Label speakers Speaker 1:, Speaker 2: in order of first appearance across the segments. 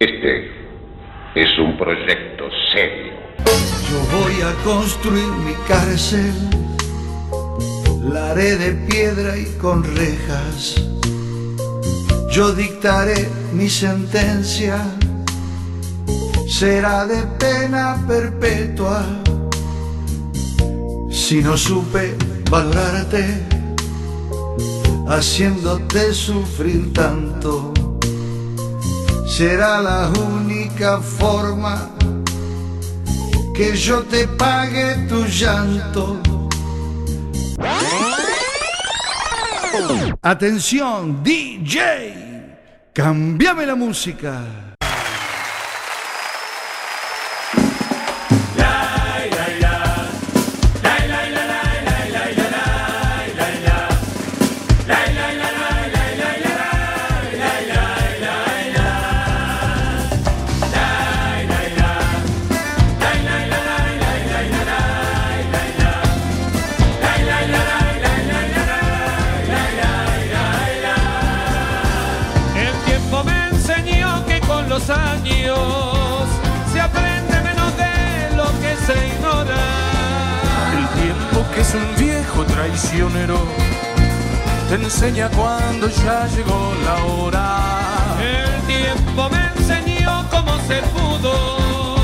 Speaker 1: Este es un proyecto serio.
Speaker 2: Yo voy a construir mi cárcel, la haré de piedra y con rejas. Yo dictaré mi sentencia, será de pena perpetua. Si no supe valorarte, haciéndote sufrir tanto, será la única forma que yo te pague tu llanto. Atención, DJ, cambiame la música.
Speaker 3: Viejo traicionero te enseña cuando ya llegó la hora.
Speaker 4: El tiempo me enseñó cómo ser pudo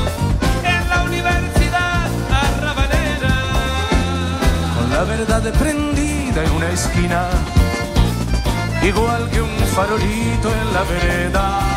Speaker 4: en la universidad arrabalera.
Speaker 3: Con la verdad prendida en una esquina, igual que un farolito en la vereda.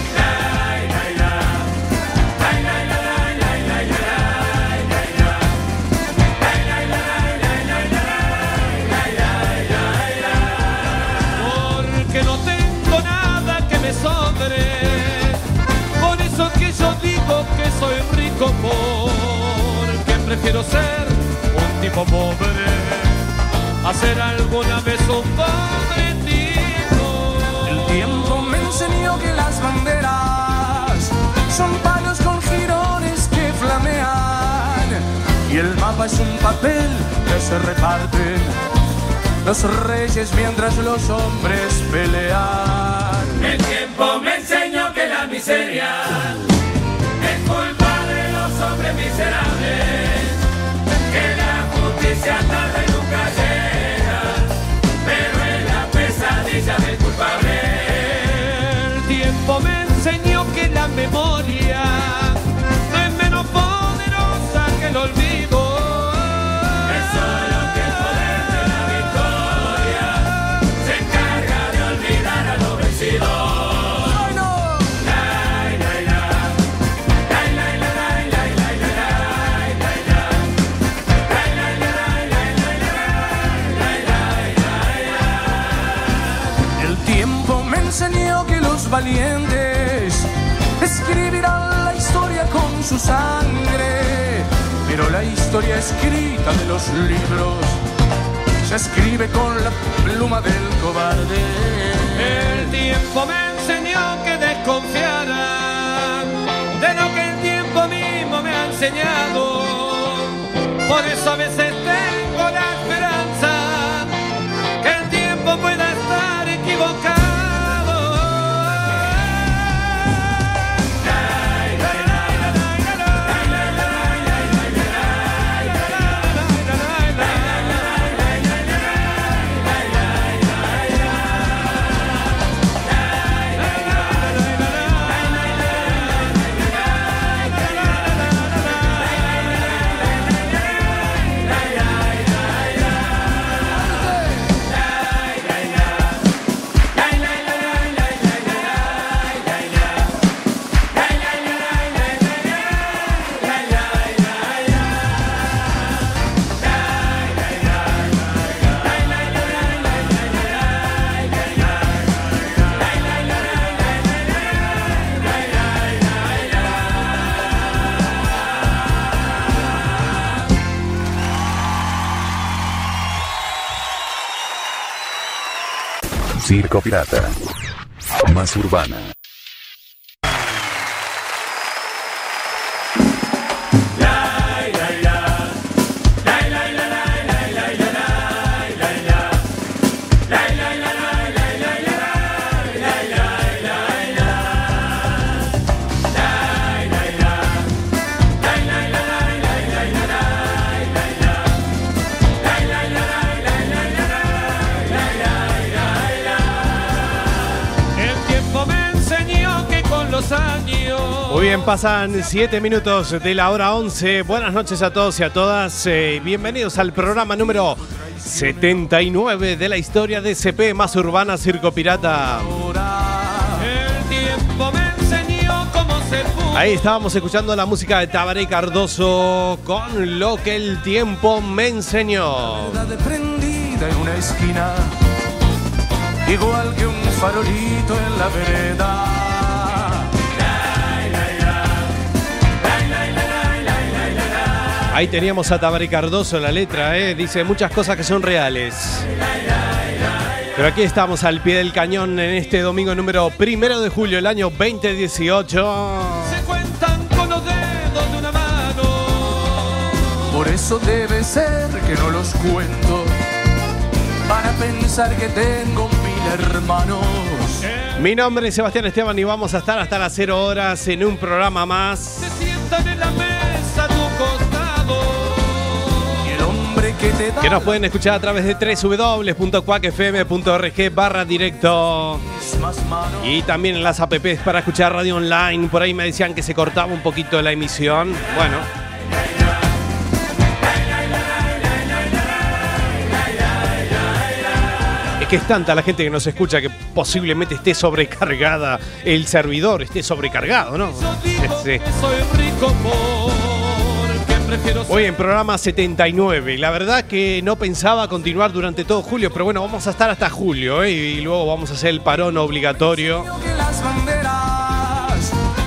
Speaker 4: Pobre. Hacer alguna vez un pobre tipo.
Speaker 3: El tiempo me enseñó que las banderas son palos con jirones que flamean. Y el mapa es un papel que se reparten los reyes mientras los hombres pelean.
Speaker 5: El tiempo me enseñó que la miseria es culpa de los hombres miserables,
Speaker 4: memoria
Speaker 3: valientes escribirán la historia con su sangre, pero la historia escrita de los libros se escribe con la pluma del cobarde.
Speaker 4: El tiempo me enseñó que desconfiara de lo que el tiempo mismo me ha enseñado. Por eso a veces
Speaker 6: Circo Pirata. Más urbana.
Speaker 4: Me enseñó que con los años.
Speaker 7: Muy bien, pasan 7 minutos de la hora 11. Buenas noches a todos y a todas. eh, bienvenidos al programa número 79 de la historia de CP más urbana Circo Pirata.
Speaker 4: El tiempo me enseñó cómo se pudo.
Speaker 7: Ahí estábamos escuchando la música de Tabaré Cardoso con lo que el tiempo me enseñó.
Speaker 3: Verdad prendida en una esquina, igual que un farolito en la vereda.
Speaker 7: Ahí teníamos a Tabaré Cardoso en la letra, ¿eh? dice muchas cosas que son reales. Pero aquí estamos al pie del cañón en este domingo número primero de julio del año 2018.
Speaker 4: Se cuentan con los dedos de una mano.
Speaker 3: Por eso debe ser que no los cuento, para pensar que tengo hermanos.
Speaker 7: Mi nombre es Sebastián Esteban y vamos a estar hasta las 0 horas en un programa más.
Speaker 4: Se sientan en la mesa a tu costado.
Speaker 3: Y el hombre que te da
Speaker 7: Que nos pueden escuchar a través de www.cuacfm.org barra directo. Y también en las apps para escuchar radio online. Por ahí me decían que se cortaba un poquito la emisión. Bueno. Que es tanta la gente que nos escucha que posiblemente esté sobrecargada el servidor, esté sobrecargado, ¿no? Sí. Hoy en programa 79. La verdad que no pensaba continuar durante todo julio, pero bueno, vamos a estar hasta julio ¿eh? y luego vamos a hacer el parón obligatorio.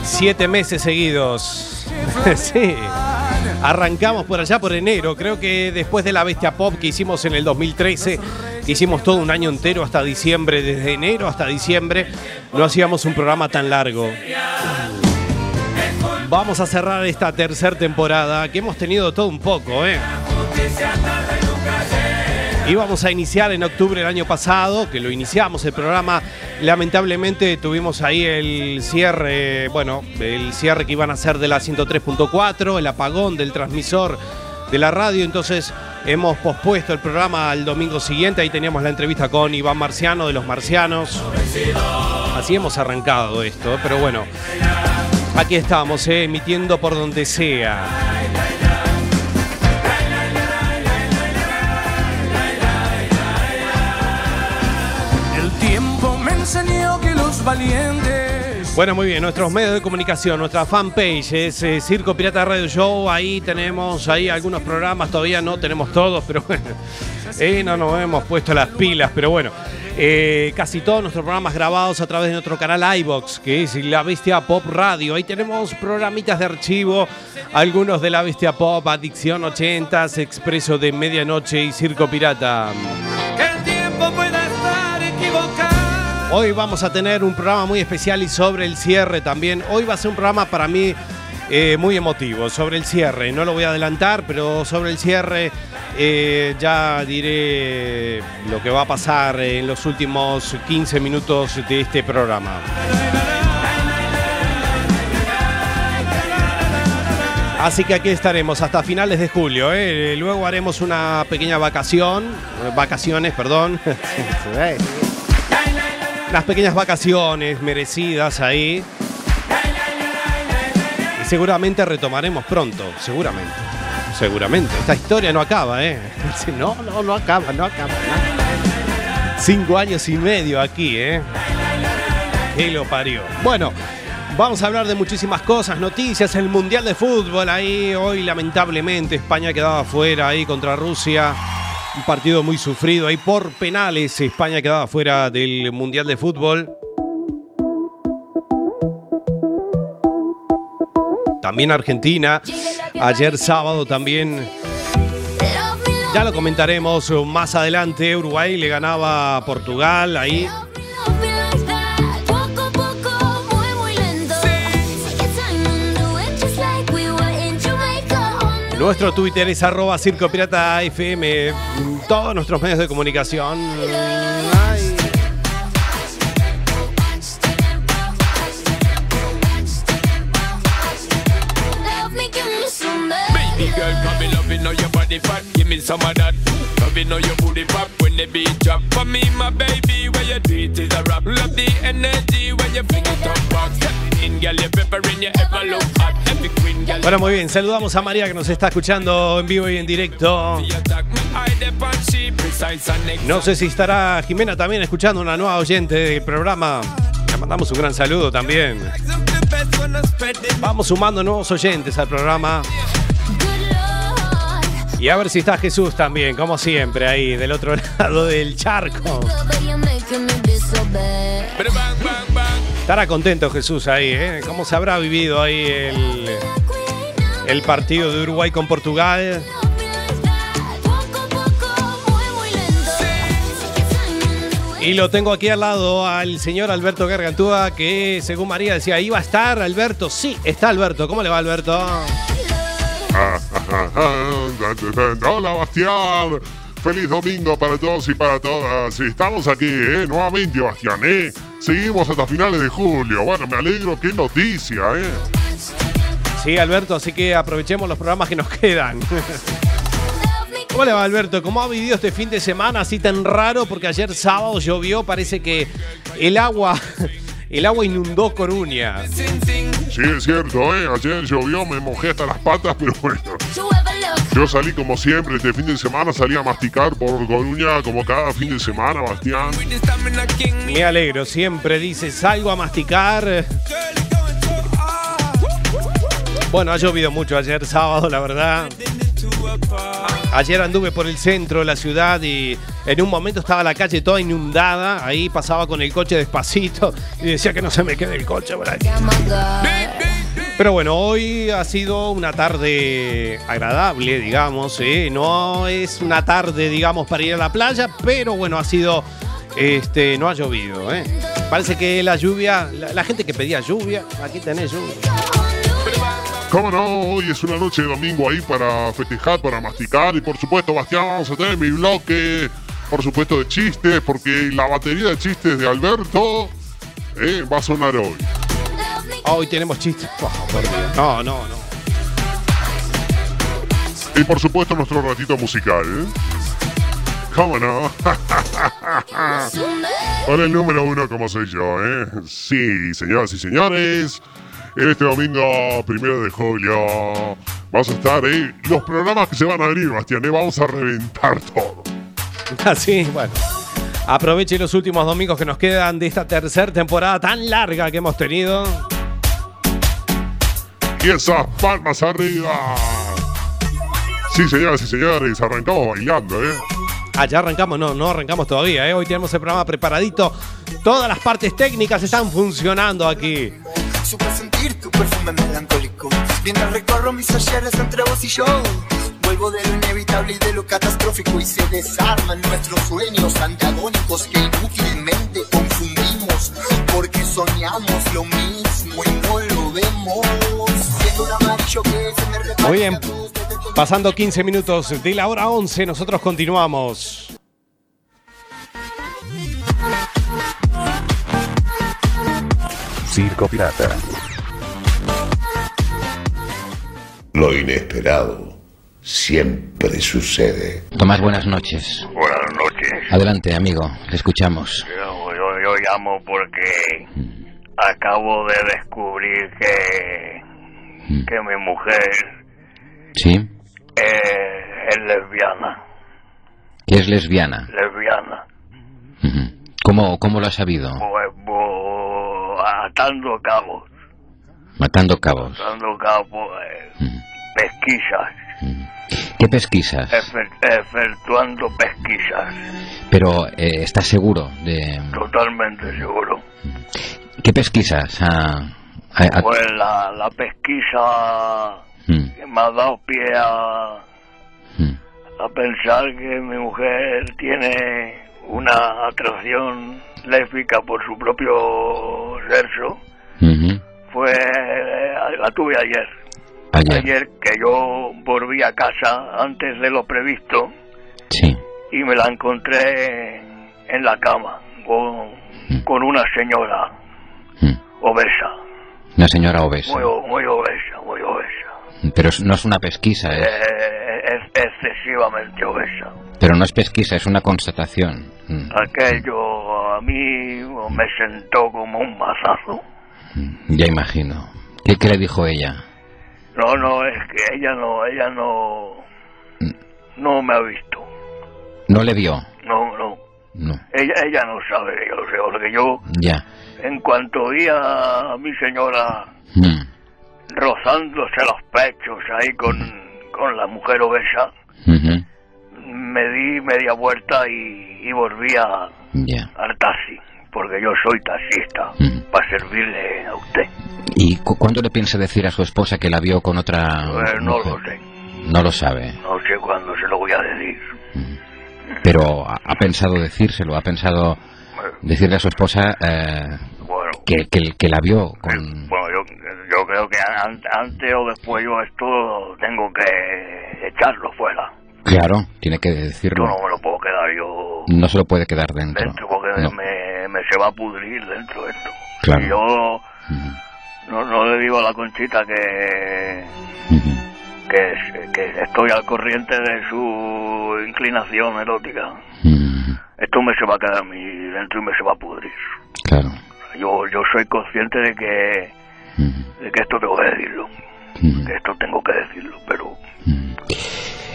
Speaker 7: Siete meses seguidos. sí. Arrancamos por allá por enero. Creo que después de la Bestia Pop que hicimos en el 2013, que hicimos todo un año entero hasta diciembre, desde enero hasta diciembre, no hacíamos un programa tan largo. Vamos a cerrar esta tercera temporada, que hemos tenido todo un poco, ¿eh? Íbamos a iniciar en octubre del año pasado, que lo iniciamos el programa. Lamentablemente tuvimos ahí el cierre, bueno, el cierre que iban a hacer de la 103.4, el apagón del transmisor de la radio. Entonces hemos pospuesto el programa al domingo siguiente. Ahí teníamos la entrevista con Iván Marciano de los Marcianos. Así hemos arrancado esto, pero bueno, aquí estamos, eh, emitiendo por donde sea.
Speaker 3: El
Speaker 7: Bueno, muy bien, nuestros medios de comunicación, nuestra fanpage es eh, Circo Pirata Radio Show, ahí tenemos ahí algunos programas, todavía no tenemos todos, pero bueno, eh, no nos hemos puesto las pilas, pero bueno. Eh, casi todos nuestros programas grabados a través de nuestro canal iBox, que es La Bestia Pop Radio. Ahí tenemos programitas de archivo, algunos de La Bestia Pop, Adicción 80, Expreso de Medianoche y Circo Pirata.
Speaker 4: Que
Speaker 7: Hoy vamos a tener un programa muy especial y sobre el cierre también. Hoy va a ser un programa para mí eh, muy emotivo, sobre el cierre. No lo voy a adelantar, pero sobre el cierre eh, ya diré lo que va a pasar en los últimos 15 minutos de este programa. Así que aquí estaremos hasta finales de julio. ¿eh? Luego haremos una pequeña vacación, vacaciones, perdón. Unas pequeñas vacaciones merecidas ahí. Y seguramente retomaremos pronto, seguramente. Seguramente. Esta historia no acaba, ¿eh? No, no, no acaba, no acaba. Cinco años y medio aquí, ¿eh? Que lo parió. Bueno, vamos a hablar de muchísimas cosas, noticias, el Mundial de Fútbol ahí. Hoy, lamentablemente, España quedaba fuera ahí contra Rusia. Un partido muy sufrido ahí por penales. España quedaba fuera del Mundial de Fútbol. También Argentina. Ayer sábado también. Ya lo comentaremos más adelante. Uruguay le ganaba a Portugal ahí. Nuestro Twitter es arroba Circo Pirata FM. Todos nuestros medios de comunicación. Ay.
Speaker 8: Girl, come me love it, know your body fat. Give me some of that. Love it, know your booty pop when the beat drop. For me, my baby, where you do it is a rap. Love the energy when you fling it up. Step in, girl, you pepper in you ever look hot. Every.
Speaker 7: Bueno, muy bien. Saludamos a María que nos está escuchando en vivo y en directo. No sé si estará Jimena también escuchando una nueva oyente del programa. Le mandamos un gran saludo también. Vamos sumando nuevos oyentes al programa. Y a ver si está Jesús también, como siempre, ahí del otro lado del charco. Estará contento Jesús ahí, ¿eh? ¿Cómo se habrá vivido ahí el, el partido de Uruguay con Portugal? Y lo tengo aquí al lado al señor Alberto Gargantúa, que según María decía, ¿iba a estar Alberto? Sí, está Alberto. ¿Cómo le va Alberto?
Speaker 9: Hola Bastián, feliz domingo para todos y para todas. Estamos aquí, ¿eh? Nuevamente, Bastián, ¿eh? Seguimos hasta finales de julio. Bueno, me alegro, qué noticia, ¿eh?
Speaker 7: Sí, Alberto, así que aprovechemos los programas que nos quedan. ¿Cómo le va, Alberto? ¿Cómo ha vivido este fin de semana así tan raro? Porque ayer sábado llovió, parece que el agua, el agua inundó Coruña.
Speaker 9: Sí, es cierto, ¿eh? Ayer llovió, me mojé hasta las patas, pero bueno. Yo salí como siempre, este fin de semana salí a masticar por Coruña como cada fin de semana, Bastián.
Speaker 8: Me
Speaker 7: Me alegro, siempre dice, salgo a masticar. Bueno, ha llovido mucho ayer sábado, la verdad. Ayer anduve por el centro de la ciudad y en un momento estaba la calle toda inundada. Ahí pasaba con el coche despacito y decía que no se me quede el coche por ahí. Pero bueno, hoy ha sido una tarde agradable, digamos. ¿eh? No es una tarde, digamos, para ir a la playa, pero bueno, ha sido. Este, no ha llovido, ¿eh? Parece que la lluvia, la, la gente que pedía lluvia, aquí tenés lluvia.
Speaker 9: ¿Cómo no? Hoy es una noche de domingo ahí para festejar, para masticar. Y por supuesto, Bastián, vamos a tener mi bloque, por supuesto, de chistes, porque la batería de chistes de Alberto eh, va a sonar hoy.
Speaker 7: Hoy tenemos chistes. No, no, no.
Speaker 9: Y por supuesto, nuestro ratito musical. ¿Cómo no? Con el número uno, como soy yo, ¿eh? Sí, señoras y señores. Este domingo, primero de julio, vamos a estar, ¿eh? Los programas que se van a abrir, Bastián, ¿eh? Vamos a reventar todo.
Speaker 7: Así, bueno. Aproveche los últimos domingos que nos quedan de esta tercera temporada tan larga que hemos tenido.
Speaker 9: Y esas palmas arriba. Sí, señoras y señores, arrancamos bailando, ¿eh?
Speaker 7: Ah, ya arrancamos, no, no arrancamos todavía, ¿eh? Hoy tenemos el programa preparadito. Todas las partes técnicas están funcionando aquí.
Speaker 10: Supe sentir tu perfume melancólico Mientras recorro mis ayeres entre vos y yo Vuelvo de lo inevitable y de lo catastrófico Y se desarman nuestros sueños antagónicos Que inútilmente confundimos Porque soñamos lo mismo y no lo vemos Siendo un amarillo que se me reparte
Speaker 7: Muy bien. Pasando 15 minutos de la hora 11, nosotros continuamos.
Speaker 6: Circo Pirata.
Speaker 1: Lo inesperado siempre sucede.
Speaker 11: Tomás, buenas noches.
Speaker 12: Buenas noches.
Speaker 11: Adelante, amigo, le escuchamos.
Speaker 12: Yo, yo- yo llamo porque acabo de descubrir que, que mi mujer
Speaker 11: ¿Sí?
Speaker 12: eh, es lesbiana.
Speaker 11: Que es lesbiana.
Speaker 12: Lesbiana.
Speaker 11: ¿Cómo, ¿Cómo lo ha sabido?
Speaker 12: Pues, bo- atando cabos.
Speaker 11: Matando cabos.
Speaker 12: Atando cabos. eh, pesquisas.
Speaker 11: ¿Qué pesquisas?
Speaker 12: efe- efectuando pesquisas.
Speaker 11: Pero eh, ¿estás seguro de
Speaker 12: Totalmente seguro.
Speaker 11: qué pesquisas?
Speaker 12: Pues la, la pesquisa
Speaker 11: Mm,
Speaker 12: que me ha dado pie a,
Speaker 11: mm.
Speaker 12: a pensar que mi mujer tiene una atracción lésbica por su propio sexo fue eh, la tuve ayer.
Speaker 11: Ayer.
Speaker 12: que yo volví a casa antes de lo previsto
Speaker 11: Sí.
Speaker 12: y me la encontré en la cama con, con una señora obesa,
Speaker 11: Una señora obesa.
Speaker 12: muy, muy obesa, muy obesa,
Speaker 11: Pero no es una pesquisa, es-
Speaker 12: Eh, es excesivamente obesa.
Speaker 11: pero no es pesquisa, es una constatación. Mm.
Speaker 12: Aquello a mí me sentó como un mazazo.
Speaker 11: Ya imagino. ¿Qué, qué le dijo ella?
Speaker 12: No, no, es que ella no, ella no, no me ha visto.
Speaker 11: ¿No le vio?
Speaker 12: No, no.
Speaker 11: No.
Speaker 12: Ella, ella no sabe yo sé, porque yo,
Speaker 11: Ya.
Speaker 12: en cuanto oí a mi señora
Speaker 11: Mm.
Speaker 12: Rozándose los pechos ahí con, con la mujer obesa,
Speaker 11: Ujú.
Speaker 12: me di media vuelta y, y volví a,
Speaker 11: Ya.
Speaker 12: al taxi, porque yo soy taxista, para servirle a usted.
Speaker 11: ¿Y cu- cuándo le piensa decir a su esposa que la vio con otra
Speaker 12: Pues no
Speaker 11: mujer?
Speaker 12: lo sé,
Speaker 11: No lo sabe,
Speaker 12: no sé cuándo se lo voy a decir.
Speaker 11: pero ha, ha pensado decírselo, ha pensado decirle a su esposa eh, que, que, que la vio con...
Speaker 12: Bueno, yo, yo creo que an- antes o después yo esto tengo que echarlo fuera.
Speaker 11: Claro, tiene que
Speaker 12: Yo
Speaker 11: decirlo.
Speaker 12: no me lo puedo quedar yo
Speaker 11: No se lo puede quedar dentro.
Speaker 12: dentro porque
Speaker 11: No.
Speaker 12: me, me se va a pudrir dentro esto.
Speaker 11: Claro.
Speaker 12: Y yo no, no le digo a la conchita que, que, que estoy al corriente de su inclinación erótica. Esto me se va a quedar a mí dentro y me se va a pudrir.
Speaker 11: Claro.
Speaker 12: Yo, yo soy consciente de que, de que esto tengo que decirlo. Que esto tengo que decirlo, pero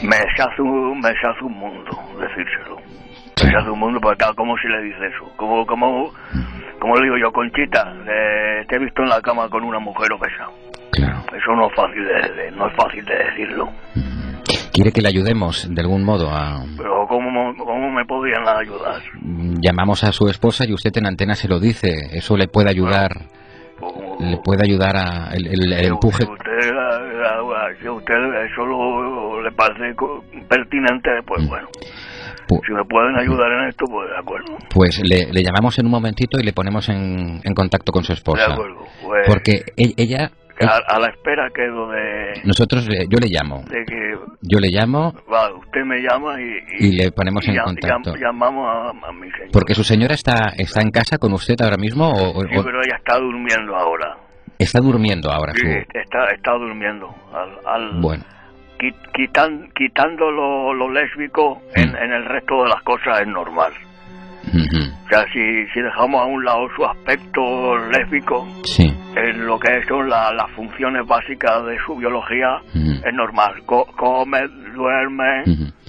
Speaker 12: me se hace un, me se hace un mundo decírselo. Me se hace un mundo, porque claro, ¿cómo se le dice eso? ¿Cómo, cómo, cómo le digo yo, Conchita? eh, te he visto en la cama con una mujer obesa. Eso no es fácil de, de- no es fácil de decirlo.
Speaker 11: ¿Quiere que le ayudemos de algún modo a...
Speaker 12: Pero ¿cómo, cómo me podrían ayudar?
Speaker 11: Llamamos a su esposa y usted en antena se lo dice. Eso le puede ayudar... Le puede ayudar a... El, el- el empuje...
Speaker 12: Usted, a- a- si usted eso lo, le parece pertinente, pues bueno.
Speaker 11: Pu-
Speaker 12: Si me pueden ayudar en esto, pues de acuerdo.
Speaker 11: Pues le, le llamamos en un momentito y le ponemos en, en contacto con su
Speaker 12: De
Speaker 11: esposa.
Speaker 12: acuerdo. Pues,
Speaker 11: Porque e- ella...
Speaker 12: a, a la espera quedo de,
Speaker 11: Nosotros, yo le llamo.
Speaker 12: de que
Speaker 11: Yo le llamo
Speaker 12: va, usted me llama y,
Speaker 11: y le ponemos
Speaker 12: y
Speaker 11: en contacto.
Speaker 12: llam- llamamos a, a mi señor.
Speaker 11: Porque su señora está, está en casa con usted ahora mismo o, o-
Speaker 12: Sí, pero ella está durmiendo ahora.
Speaker 11: está durmiendo ahora
Speaker 12: Sí,
Speaker 11: su...
Speaker 12: está, está durmiendo. Al, al-
Speaker 11: Bueno,
Speaker 12: qui- quitan- quitando lo, lo lésbico, en, en el resto de las cosas es normal. O sea, si, si dejamos a un lado su aspecto lésbico,
Speaker 11: sí.
Speaker 12: en lo que son la- las funciones básicas de su biología, es normal. Co- come, duerme,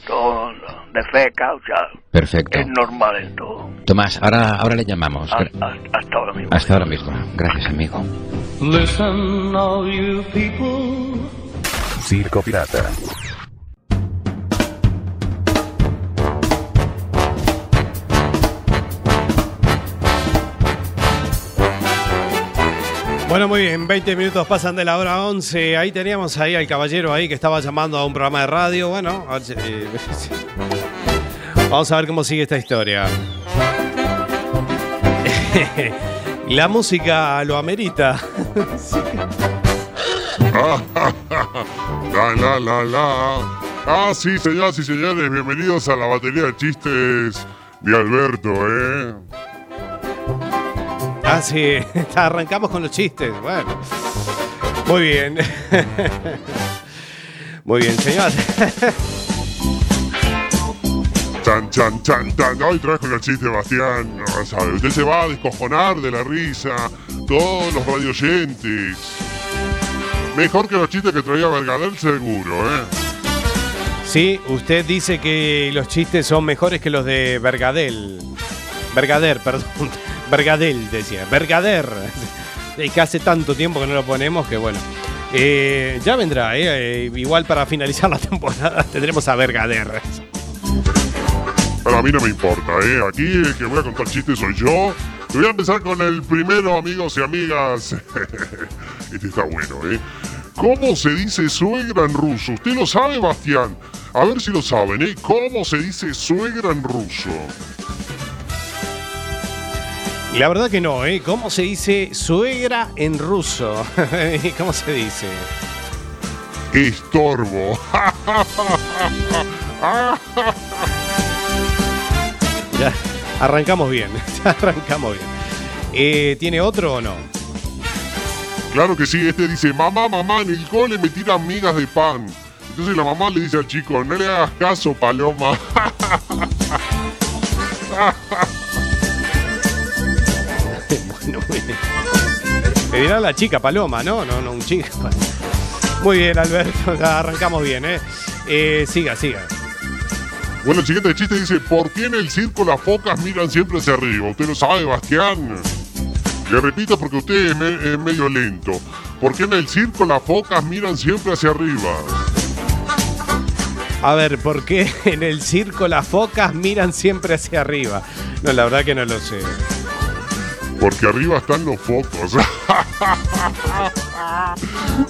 Speaker 12: todo, defeca, o sea,
Speaker 11: Perfecto.
Speaker 12: es normal en todo.
Speaker 11: Tomás, ahora, ahora le llamamos.
Speaker 12: Ha- ha- Hasta ahora mismo.
Speaker 11: Hasta ahora mismo. Gracias, amigo.
Speaker 4: Listen, all you people.
Speaker 6: Circo Pirata.
Speaker 7: Bueno, muy bien, 20 minutos pasan de la hora 11. Ahí teníamos ahí al caballero ahí que estaba llamando a un programa de radio. Bueno, eh, vamos a ver cómo sigue esta historia. La música lo amerita.
Speaker 9: la, la, la, la. Ah, sí, señoras y señores, bienvenidos a la batería de chistes de Alberto, ¿eh?
Speaker 7: Ah, sí, arrancamos con los chistes. Bueno, muy bien. Muy bien, señor.
Speaker 9: Chan, chan, chan, chan. Hoy trajo el chiste, Bastián. No, sabe. Usted se va a descojonar de la risa. Todos los radioyentes. Mejor que los chistes que traía Vergadel, seguro, ¿eh?
Speaker 7: Sí, usted dice que los chistes son mejores que los de Vergadel. Vergader, perdón. Vergadel, decía. Vergader. Es que hace tanto tiempo que no lo ponemos que bueno. Eh, ya vendrá, eh, eh, igual para finalizar la temporada tendremos a Vergader.
Speaker 9: A mí no me importa, ¿eh? Aquí el que voy a contar chistes soy yo. Voy a empezar con el primero, amigos y amigas. este está bueno, ¿eh? ¿Cómo se dice suegra en ruso? ¿Usted lo sabe, Bastián? A ver si lo saben, ¿eh? ¿Cómo se dice suegra en ruso?
Speaker 7: La verdad que no, ¿eh? ¿Cómo se dice suegra en ruso? ¿Cómo se dice?
Speaker 9: Estorbo.
Speaker 7: ya, arrancamos bien, ya arrancamos bien. Eh, ¿Tiene otro o no?
Speaker 9: Claro que sí, este dice, mamá, mamá, en el cole me tiran migas de pan. Entonces la mamá le dice al chico, no le hagas caso, paloma.
Speaker 7: bien. Le dirá la chica paloma, ¿no? No, no, un chico. Muy bien, Alberto, ya arrancamos bien, ¿eh? eh siga, siga.
Speaker 9: Bueno, el siguiente chiste dice, ¿por qué en el circo las focas miran siempre hacia arriba? Usted lo sabe, Bastián. Le repito porque usted es, medio lento. ¿Por qué en el circo las focas miran siempre hacia arriba?
Speaker 7: A ver, ¿por qué en el circo las focas miran siempre hacia arriba? No, la verdad que no lo sé.
Speaker 9: Porque arriba están los focos.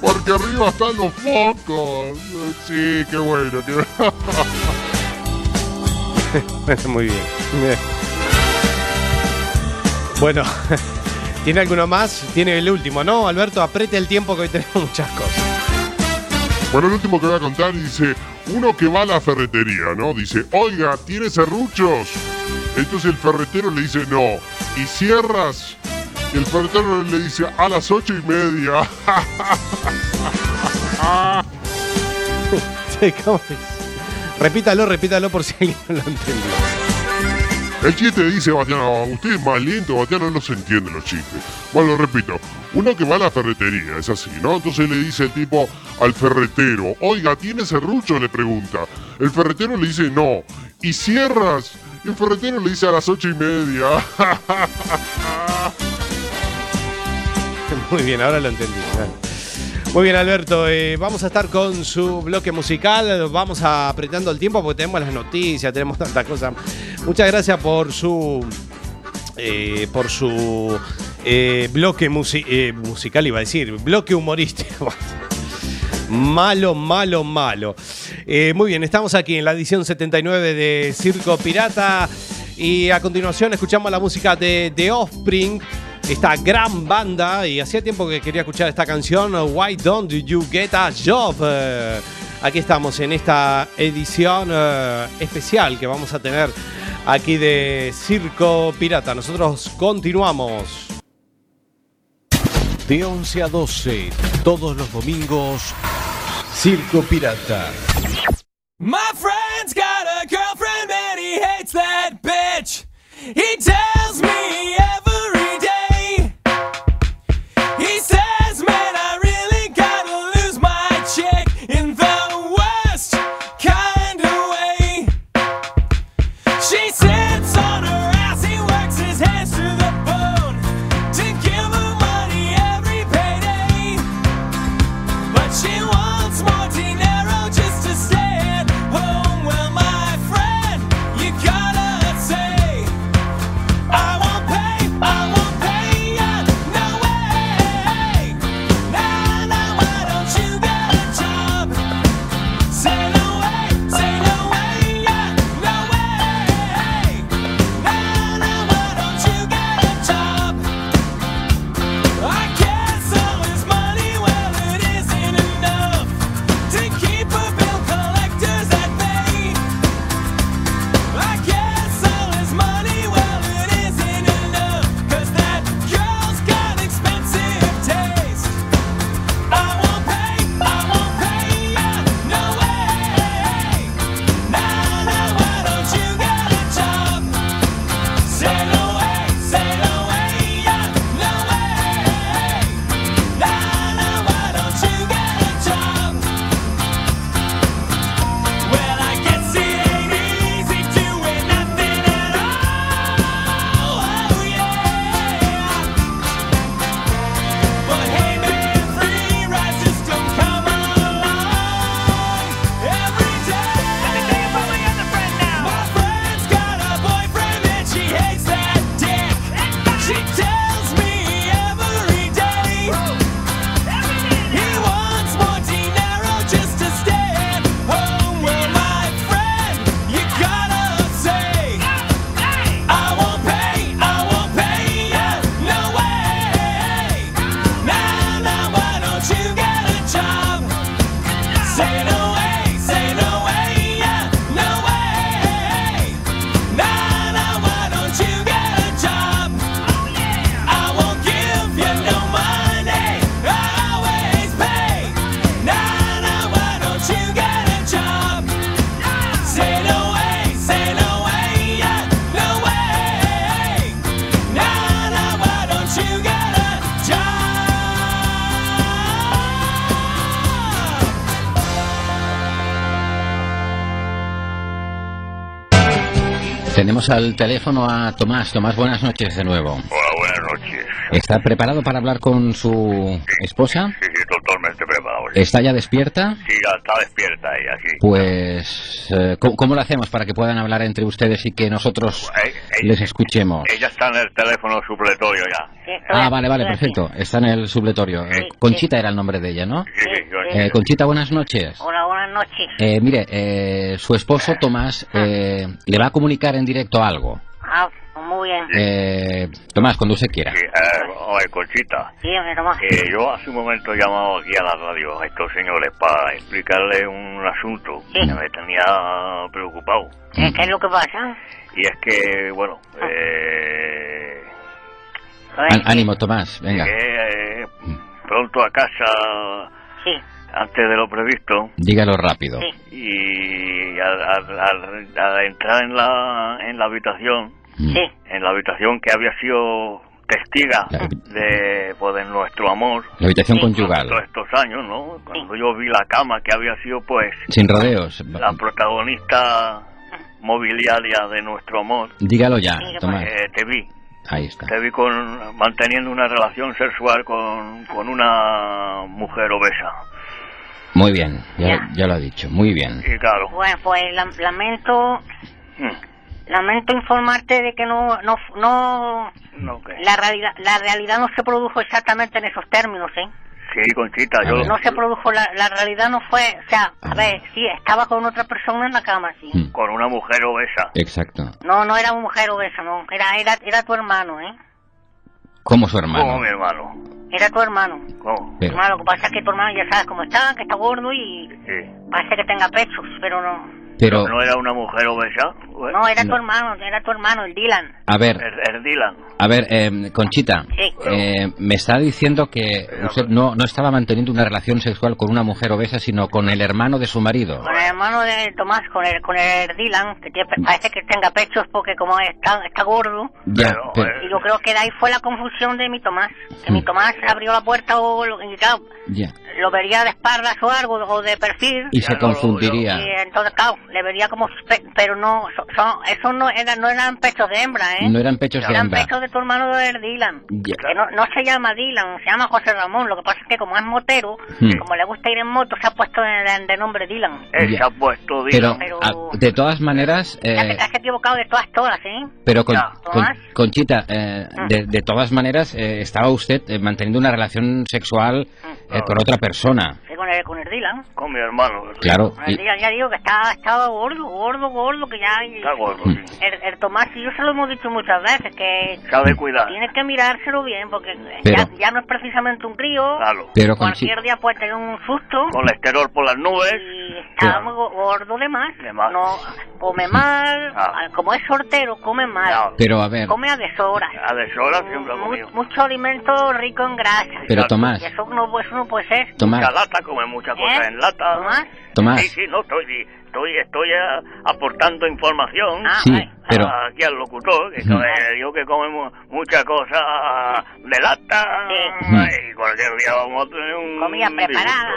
Speaker 9: Porque arriba están los focos. Sí, qué bueno. Qué...
Speaker 7: Muy bien. Bueno, ¿tiene alguno más? Tiene el último, ¿no? Alberto, apriete el tiempo que hoy tenemos muchas cosas.
Speaker 9: Bueno, el último que voy a contar dice, uno que va a la ferretería, ¿no? Dice, oiga, ¿tiene serruchos? Entonces el ferretero le dice, no. ¿Y cierras? Y el ferretero le dice, a las ocho y media.
Speaker 7: ¿Cómo Repítalo, repítalo por si alguien no lo entendió.
Speaker 9: El chiste dice, Bastián, usted es más lento, Bastián no se entiende los chistes. Bueno, lo repito, uno que va a la ferretería, es así, ¿no? Entonces le dice el tipo al ferretero, oiga, ¿tiene serrucho? Le pregunta. El ferretero le dice, no. ¿Y cierras? El ferretero le dice a las ocho y media.
Speaker 7: Muy bien, ahora lo entendí. Muy bien, Alberto. Eh, vamos a estar con su bloque musical. Vamos apretando el tiempo porque tenemos las noticias, tenemos tantas cosas. Muchas gracias por su. Eh, por su eh, bloque musical, iba a decir, bloque humorístico. malo, malo, malo. muy bien, estamos aquí en la edición 79 de Circo Pirata. Y a continuación escuchamos la música de The Offspring esta gran banda y hacía tiempo que quería escuchar esta canción Why Don't You Get a Job eh, aquí estamos en esta edición eh, especial que vamos a tener aquí de Circo Pirata. Nosotros continuamos.
Speaker 13: De 11 a 12 todos los domingos Circo Pirata.
Speaker 14: My friend's got a girlfriend and he hates that bitch. He tells
Speaker 11: al teléfono a Tomás. Tomás, buenas noches de nuevo.
Speaker 12: Hola, buenas noches.
Speaker 11: ¿Está preparado para hablar con su esposa?
Speaker 12: Sí, sí, totalmente preparado.
Speaker 11: ¿Está ya despierta?
Speaker 12: Sí, ya está despierta ella, sí.
Speaker 11: Pues, eh, ¿cómo, cómo lo hacemos para que puedan hablar entre ustedes y que nosotros
Speaker 12: Eh, eh,
Speaker 11: les escuchemos?
Speaker 12: Ella está en el teléfono supletorio ya.
Speaker 11: Ah, vale, vale, perfecto. Está en el supletorio. Conchita era el nombre de ella, ¿no?
Speaker 12: Sí, sí,
Speaker 11: Eh, Conchita, buenas noches.
Speaker 15: Hola, buenas noches.
Speaker 11: Eh, mire, eh, su esposo Tomás eh, le va a comunicar en directo algo.
Speaker 15: Ah, muy bien.
Speaker 11: Eh, Tomás, cuando usted quiera.
Speaker 12: Sí, eh, oye, Conchita.
Speaker 15: Dígame, Tomás.
Speaker 12: Eh, yo hace un momento he llamado aquí a la radio a estos señores para explicarles un asunto que me tenía preocupado.
Speaker 15: ¿Qué, qué es lo que pasa?
Speaker 12: Y es que, bueno, eh,
Speaker 11: Á- ánimo, Tomás, venga.
Speaker 12: llegué eh, pronto a casa
Speaker 15: Sí.
Speaker 12: Antes de lo previsto
Speaker 11: Dígalo rápido.
Speaker 12: y al, al- al- al entrar en la, en la habitación,
Speaker 15: Sí.
Speaker 12: en la habitación que había sido testiga de, pues, de nuestro amor
Speaker 11: La habitación conyugal.
Speaker 12: todos estos años, ¿no? Cuando yo vi la cama que había sido, pues,
Speaker 11: Sin rodeos.
Speaker 12: la protagonista mobiliaria de nuestro amor,
Speaker 11: Dígalo ya, Tomás.
Speaker 12: eh, te vi.
Speaker 11: Ahí está.
Speaker 12: Te vi con, manteniendo una relación sexual con, con una mujer obesa.
Speaker 11: Muy bien, ya, ya lo ha dicho. Muy bien.
Speaker 12: Y claro,
Speaker 15: Bueno, pues lam- lamento
Speaker 12: Hmm.
Speaker 15: lamento informarte de que no no no la realidad la realidad no se produjo exactamente en esos términos, ¿eh?
Speaker 12: sí, Conchita, yo...
Speaker 15: No se produjo la, la realidad no fue, o sea, a ver, sí estaba con otra persona en la cama, sí.
Speaker 12: Con una mujer obesa.
Speaker 11: Exacto.
Speaker 15: No, no era una mujer obesa, no, era era era tu hermano, ¿eh?
Speaker 11: Como su
Speaker 12: Como
Speaker 11: hermano.
Speaker 12: mi hermano.
Speaker 15: Era tu hermano.
Speaker 12: ¿Cómo?
Speaker 15: Hermano, lo que pasa es que tu hermano ya sabes cómo está, que está gordo y
Speaker 12: Sí.
Speaker 15: parece que tenga pechos, pero no.
Speaker 11: Pero,
Speaker 12: ¿No era una mujer obesa? Pues,
Speaker 15: No, era tu
Speaker 11: No.
Speaker 15: hermano, era tu hermano, el Dylan.
Speaker 11: a ver,
Speaker 12: es Dylan.
Speaker 11: a ver, eh, Conchita,
Speaker 15: Sí.
Speaker 11: eh, me está diciendo que usted no, no estaba manteniendo una relación sexual con una mujer obesa, sino con el hermano de su marido.
Speaker 15: Con el hermano de Tomás, con el, con el Dylan, que tiene- parece que tenga pechos porque como está, está gordo.
Speaker 11: Ya, pero-
Speaker 15: Y yo creo que de ahí fue la confusión de mi Tomás. Que mi Tomás abrió la puerta o lo, y claro,
Speaker 11: ya.
Speaker 15: lo vería de espaldas o algo, o de perfil.
Speaker 11: Y se confundiría.
Speaker 15: Y entonces, claro, le vería como... pe- Pero no, so- son, eso no, era, no eran pechos de hembra, ¿eh?
Speaker 11: No eran pechos de
Speaker 15: Eran
Speaker 11: hembra.
Speaker 15: pechos de tu hermano de Dylan. Que no, no se llama Dylan, se llama José Ramón. Lo que pasa es que como es motero,
Speaker 11: Hmm.
Speaker 15: como le gusta ir en moto, se ha puesto de, de- de nombre Dylan.
Speaker 12: Él se ha puesto
Speaker 11: Pero,
Speaker 12: Dylan.
Speaker 11: a- de todas maneras,
Speaker 15: Ya te
Speaker 11: eh,
Speaker 15: has equivocado de todas, todas, ¿eh?
Speaker 11: pero con. Conchita, eh, de, de todas maneras, eh, estaba usted eh, manteniendo una relación sexual eh, con otra persona.
Speaker 15: Con el, con el Dylan.
Speaker 12: Con mi hermano.
Speaker 11: Claro.
Speaker 15: Con el Dylan, ya digo que estaba, estaba gordo, gordo, gordo, que ya...
Speaker 12: Está gordo,
Speaker 11: Hmm.
Speaker 12: sí.
Speaker 15: El, el Tomás, y yo se lo hemos dicho muchas veces, que
Speaker 12: Sabe cuidar.
Speaker 15: tiene que mirárselo bien, porque
Speaker 11: Pero-
Speaker 15: ya, ya no es precisamente un crío.
Speaker 12: Claro.
Speaker 11: Pero con
Speaker 15: Cualquier día puede tener un susto.
Speaker 12: Colesterol por las nubes.
Speaker 15: Y está muy go- gordo de más.
Speaker 12: De más.
Speaker 15: No, come mal.
Speaker 12: Ah.
Speaker 15: Como es sortero, come mal.
Speaker 11: Pero a ver,
Speaker 15: Come a deshoras.
Speaker 12: A deshoras siempre ha comido.
Speaker 15: mucho alimento rico en grasa.
Speaker 11: Pero, Tomás.
Speaker 15: Y eso no, eso no puede ser.
Speaker 11: Tomás.
Speaker 12: Lata, come muchas cosas
Speaker 15: ¿Eh?
Speaker 12: en lata.
Speaker 15: Tomás.
Speaker 11: Tomás.
Speaker 12: Sí, sí, no, estoy, estoy, estoy eh, aportando información
Speaker 15: Ah,
Speaker 11: Sí, pero-
Speaker 12: aquí al locutor, que come- digo que come mu- muchas cosas de lata
Speaker 15: Sí.
Speaker 12: y cualquier día vamos a tener un
Speaker 15: Comida preparada.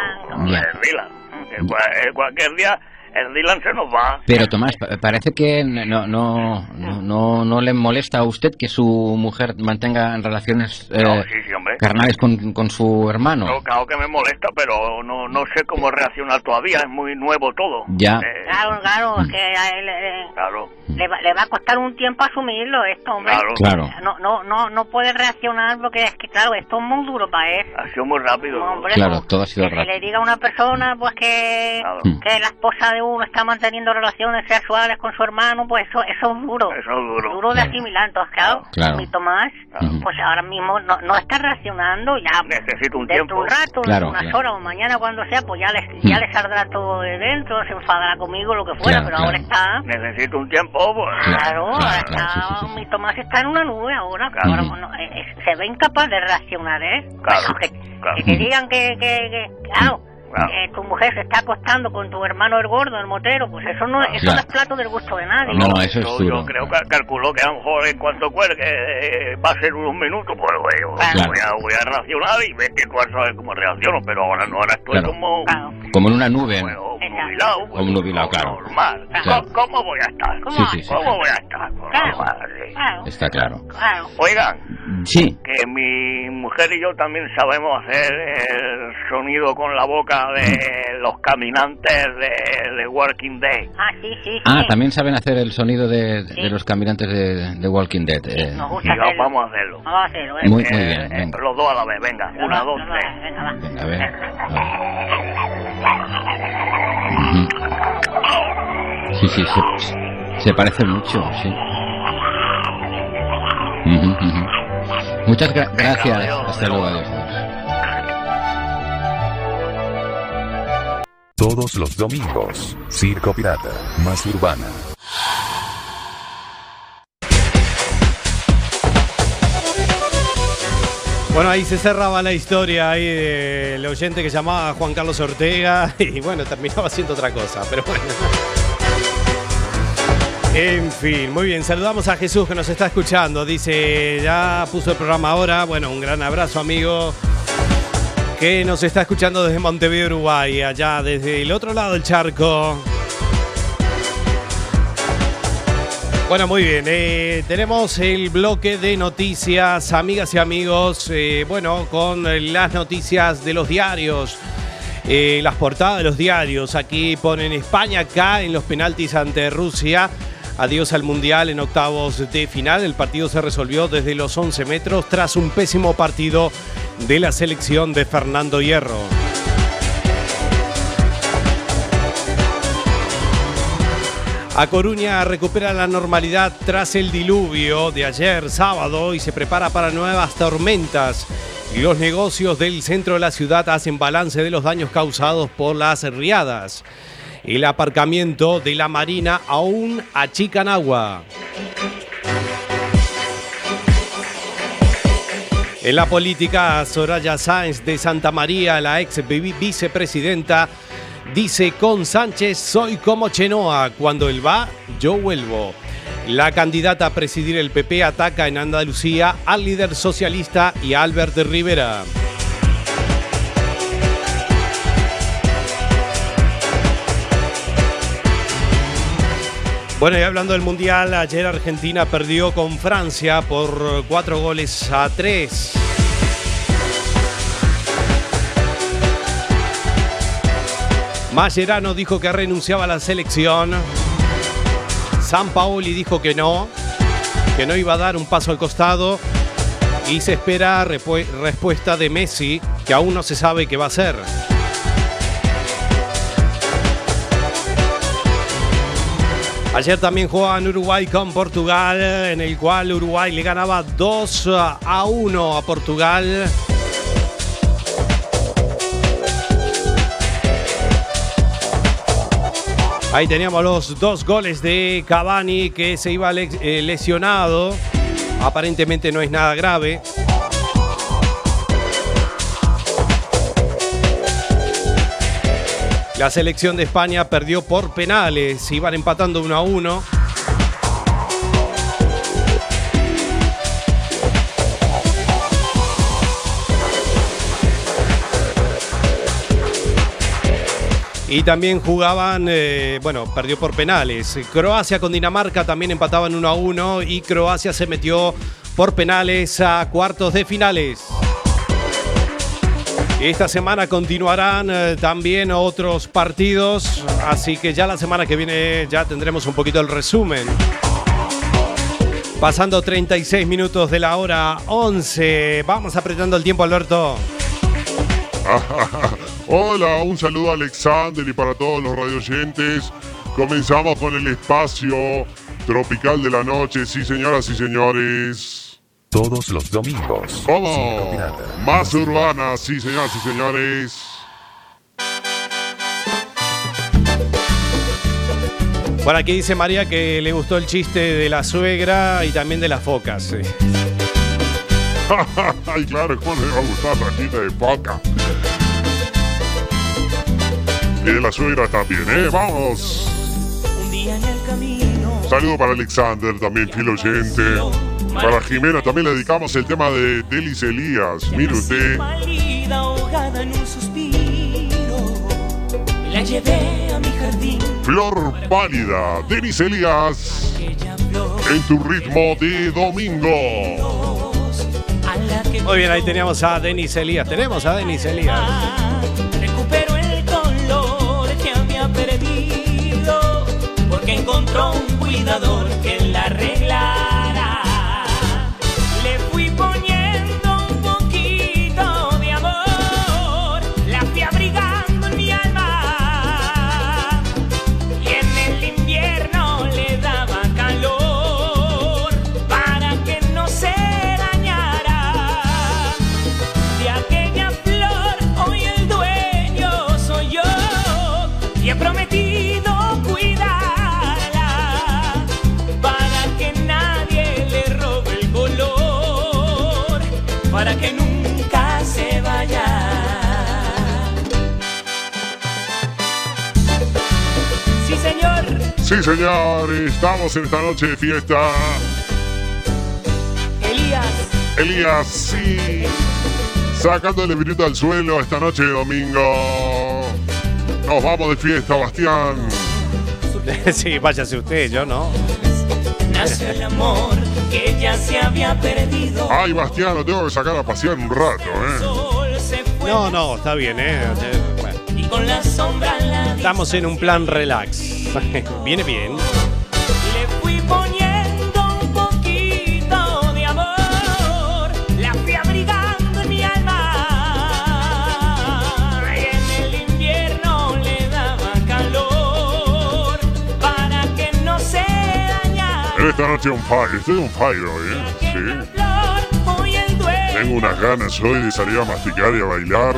Speaker 12: eh, cualquier día el Dylan se nos va.
Speaker 11: Pero Tomás, pa- parece que no, no, no, no, no le molesta a usted que su mujer mantenga relaciones eh,
Speaker 12: No, sí, sí, hombre.
Speaker 11: carnales con, con su hermano.
Speaker 12: No, claro que me molesta, pero no, no sé cómo reaccionar todavía, es muy nuevo todo.
Speaker 11: Ya.
Speaker 12: Eh,
Speaker 15: Claro, claro, es que a él eh,
Speaker 12: claro,
Speaker 15: le, va, le va a costar un tiempo asumirlo esto, hombre.
Speaker 12: Claro.
Speaker 11: Claro.
Speaker 15: No, no, no, no puede reaccionar porque es que, claro, esto es muy duro para él.
Speaker 12: ha sido muy rápido. ¿no?
Speaker 15: Hombre,
Speaker 11: Claro, todo ha sido
Speaker 15: que
Speaker 11: rápido.
Speaker 15: le diga a una persona pues que,
Speaker 12: Claro.
Speaker 15: Que la esposa de uno está manteniendo relaciones sexuales con su hermano, pues eso, eso es duro.
Speaker 12: Eso es duro.
Speaker 15: Duro de asimilar, entonces claro,
Speaker 11: Claro.
Speaker 15: mi Tomás, pues ahora mismo no, no está reaccionando, ya
Speaker 12: Necesito un
Speaker 15: dentro
Speaker 12: tiempo.
Speaker 15: un rato,
Speaker 11: Claro,
Speaker 15: unas
Speaker 11: claro.
Speaker 15: horas o mañana cuando sea, pues ya le, ya le saldrá todo de dentro, se enfadará conmigo, lo que fuera,
Speaker 11: Claro,
Speaker 15: pero ahora está...
Speaker 12: Necesito un tiempo, pues.
Speaker 11: Claro,
Speaker 15: Claro, ahora
Speaker 11: claro,
Speaker 15: está,
Speaker 11: claro, sí, sí, sí.
Speaker 15: mi Tomás está en una nube ahora, eh, eh, se ve incapaz de reaccionar, ¿eh?
Speaker 12: Claro,
Speaker 15: que,
Speaker 12: claro.
Speaker 15: que te digan que, que, que claro,
Speaker 12: Claro.
Speaker 15: que tu mujer se está acostando con tu hermano el gordo, el motero, pues eso no, eso
Speaker 11: Claro.
Speaker 15: no es plato del gusto de nadie.
Speaker 11: No, eso es
Speaker 12: yo,
Speaker 11: duro.
Speaker 12: yo creo que calculó que a lo mejor en cuanto cuelgue eh, va a ser unos minutos, pues bueno,
Speaker 15: Claro.
Speaker 12: voy, a, voy a reaccionar y ver qué cosa, cómo reacciono, pero ahora no, ahora estoy
Speaker 11: Claro.
Speaker 12: como...
Speaker 15: Claro.
Speaker 11: Como en una nube.
Speaker 12: Bueno, nubilado.
Speaker 11: Como un nubilado, claro.
Speaker 12: Normal.
Speaker 11: Claro.
Speaker 12: ¿Cómo, cómo voy a estar?
Speaker 11: Sí, sí, sí.
Speaker 12: ¿Cómo voy a estar?
Speaker 15: Claro.
Speaker 12: la madre.
Speaker 11: Está claro.
Speaker 15: Claro.
Speaker 12: Oigan,
Speaker 11: Sí.
Speaker 12: que mi mujer y yo también sabemos hacer el sonido con la boca de los caminantes de, de Working Day.
Speaker 15: Ah, sí, sí, sí.
Speaker 11: Ah, también saben hacer el sonido de, de los caminantes de, de Walking Dead. eh.
Speaker 15: Nos gusta
Speaker 12: vamos a hacerlo.
Speaker 15: Vamos a hacerlo, ¿eh?
Speaker 11: Muy, muy bien.
Speaker 12: eh,
Speaker 11: Venga,
Speaker 12: los dos a la vez, venga. Una, dos,
Speaker 15: Venga,
Speaker 12: tres.
Speaker 15: va, venga, va.
Speaker 11: venga, a ver. Sí, sí, se, se parece mucho, sí. Muchas gra- gracias. Hasta luego, adiós.
Speaker 6: Todos los domingos, Circo Pirata, más urbana.
Speaker 7: Bueno, ahí se cerraba la historia ahí del oyente que llamaba Juan Carlos Ortega y bueno, terminaba haciendo otra cosa, pero bueno. En fin, muy bien, saludamos a Jesús que nos está escuchando. Dice, ya puso el programa ahora. Bueno, un gran abrazo, amigo. Que nos está escuchando desde Montevideo, Uruguay, allá desde el otro lado del charco. Bueno, muy bien. eh, tenemos el bloque de noticias, amigas y amigos. eh, bueno, con las noticias de los diarios. eh, las portadas de los diarios. Aquí ponen España acá en los penaltis ante Rusia. Adiós al Mundial en octavos de final. El partido se resolvió desde los 11 metros tras un pésimo partido de la selección de Fernando Hierro. A Coruña recupera la normalidad tras el diluvio de ayer sábado y se prepara para nuevas tormentas. Los negocios del centro de la ciudad hacen balance de los daños causados por las riadas. El aparcamiento de la Marina aún achican agua. En la política, Soraya Sáenz de Santa María, la ex vi- vicepresidenta, dice con Sánchez soy como Chenoa, cuando él va, yo vuelvo. La candidata a presidir el PP ataca en Andalucía al líder socialista y Albert Rivera. Bueno, y hablando del Mundial, ayer Argentina perdió con Francia por cuatro goles a tres. Mascherano dijo que renunciaba a la selección. San Paoli dijo que no, que no iba a dar un paso al costado. Y se espera respuesta de Messi, que aún no se sabe qué va a hacer. Ayer también jugaban Uruguay con Portugal, en el cual Uruguay le ganaba 2 a 1 a Portugal. Ahí teníamos los dos goles de Cavani que se iba eh, lesionado. Aparentemente no es nada grave. La selección de España perdió por penales, iban empatando 1 a 1. Y también jugaban, eh, bueno, perdió por penales. Croacia con Dinamarca también empataban 1 a 1 y Croacia se metió por penales a cuartos de finales. Esta semana continuarán eh, también otros partidos, así que ya la semana que viene ya tendremos un poquito el resumen. Pasando 36 minutos de la hora 11. Vamos apretando el tiempo, Alberto.
Speaker 9: Hola, un saludo a Alexander y para todos los radioyentes. Comenzamos con el espacio tropical de la noche, sí señoras y señores.
Speaker 6: Todos los domingos.
Speaker 9: ¿Cómo? Más urbana, sí señoras y señores.
Speaker 7: Bueno, aquí dice María que le gustó el chiste de la suegra y también de las focas.
Speaker 9: Ay, claro, ¿cómo le va a gustar la chita de poca? Y de la suegra también, ¿eh? Vamos.
Speaker 14: Un día en el camino.
Speaker 9: Saludo para Alexander, también fiel oyente. Para Jimena también le dedicamos el tema de Delis Elías. Mire usted.
Speaker 14: Malida ahogada en un suspiro. La llevé a
Speaker 16: perdí.
Speaker 9: Flor Pálida, Denis Elías. En tu ritmo de domingo.
Speaker 7: Muy bien, ahí teníamos a Denis Elías. Tenemos a Denis Elías.
Speaker 16: Señor,
Speaker 9: estamos en esta noche de fiesta.
Speaker 16: Elías.
Speaker 9: Elías, sí. Sacando el espíritu al suelo esta noche de domingo. Nos vamos de fiesta, Bastián.
Speaker 7: sí, váyase usted, yo no.
Speaker 16: Nació el amor que ya se había perdido.
Speaker 9: Ay, Bastián, lo tengo que sacar a pasear un rato, ¿eh?
Speaker 16: Sol se fue
Speaker 7: No, no, está bien, ¿eh? Bueno,
Speaker 16: y con la sombra la
Speaker 7: estamos en un plan relax. Viene bien.
Speaker 16: Le fui poniendo un poquito de amor, la fui abrigando en mi alma. Y en el invierno le daba calor para que no se dañara.
Speaker 9: Esta noche un fire, estoy un fire hoy, ¿eh? Sí. Tengo unas ganas hoy de salir a masticar y a bailar.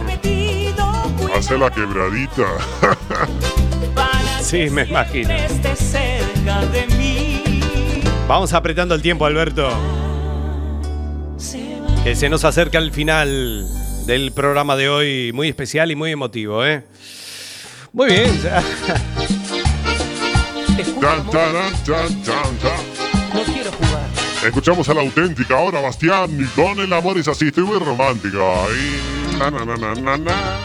Speaker 9: Hacer la quebradita.
Speaker 7: Sí, me imagino.
Speaker 16: esté cerca de mí.
Speaker 7: Vamos apretando el tiempo, Alberto. Que se nos acerca el final del programa de hoy, muy especial y muy emotivo, ¿eh? Muy bien.
Speaker 16: No quiero jugar.
Speaker 9: Escuchamos a la auténtica ahora, Bastián, y con el amor es así, estoy muy romántica. Y na, na, na,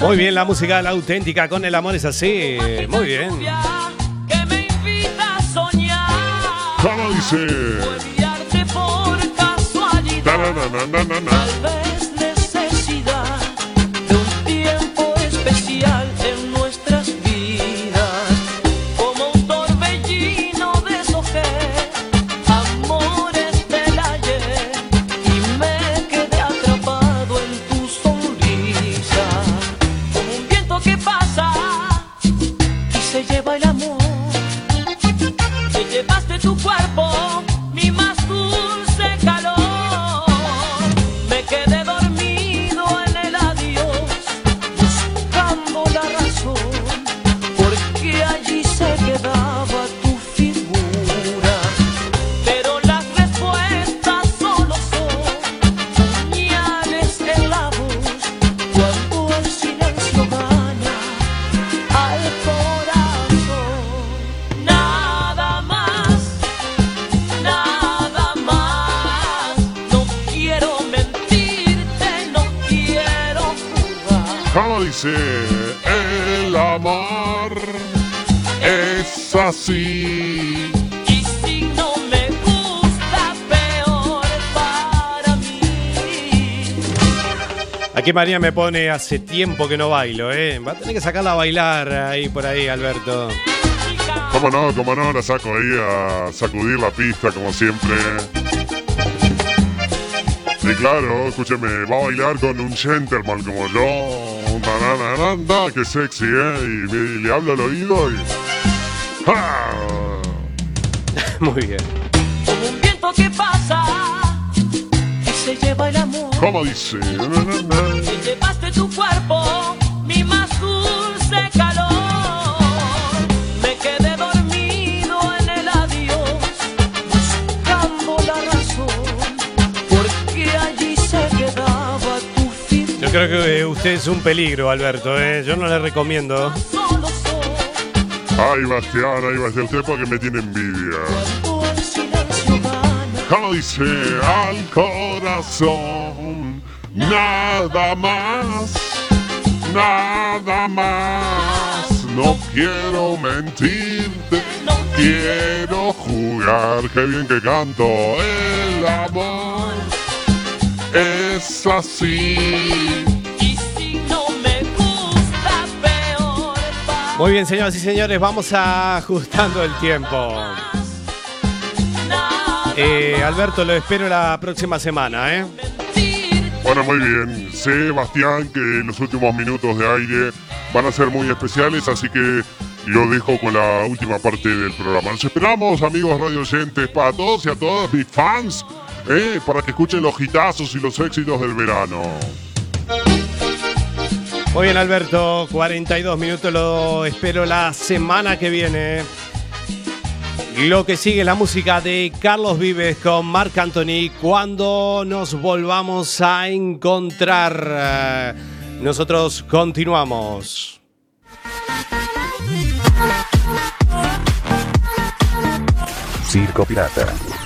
Speaker 7: Muy bien, la música la auténtica con el amor es así. Muy bien.
Speaker 16: que me invita a soñar.
Speaker 9: ¿Cómo dice?
Speaker 16: Olvidarte por casualidad.
Speaker 9: Na, na, na,
Speaker 16: El amor
Speaker 9: es así.
Speaker 16: Y si no me gusta, peor para mí.
Speaker 7: Aquí María me pone hace tiempo que no bailo, ¿eh? Va a tener que sacarla a bailar ahí por ahí, Alberto.
Speaker 9: ¿Cómo no? ¿Cómo no? La saco ahí a sacudir la pista, como siempre. Y claro, escúcheme, va a bailar con un gentleman como yo. Que sexy, ¿eh? Y, me- y le hablo al oído y. ¡Ja!
Speaker 7: Muy bien.
Speaker 16: Como un viento que pasa y se lleva el amor.
Speaker 9: ¿Cómo dice?
Speaker 16: Te llevaste tu cuerpo,
Speaker 7: creo que eh, usted es un peligro, Alberto, ¿eh? Yo no le recomiendo.
Speaker 9: Ay, Bastián, ay, Bastián, usted porque me tiene envidia. ¿Cómo dice? Al corazón, nada más, nada más. No quiero mentirte, quiero jugar. Qué bien que canto. El amor es así.
Speaker 16: Y si no me gusta, peor
Speaker 7: Muy bien, señoras y señores, vamos ajustando el tiempo. Eh, Alberto, lo espero la próxima semana, ¿eh?
Speaker 9: Bueno, muy bien. Sebastián, que los últimos minutos de aire van a ser muy especiales, así que lo dejo con la última parte del programa. Nos esperamos, amigos radio oyentes, para todos y a todas mis fans, ¿eh? para que escuchen los hitazos y los éxitos del verano.
Speaker 7: Muy bien, Alberto, 42 minutos, lo espero la semana que viene. Lo que sigue es la música de Carlos Vives con Marc Anthony cuando nos volvamos a encontrar. Nosotros continuamos.
Speaker 6: Circo Pirata.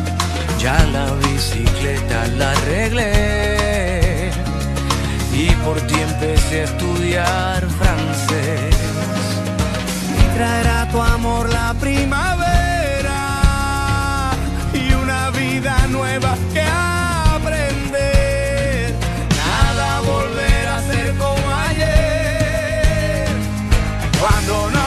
Speaker 3: Ya la bicicleta la arreglé y por ti empecé a estudiar francés.
Speaker 17: Y traerá tu amor la primavera y una vida nueva que aprender. Nada volverá a ser como ayer. Cuando nos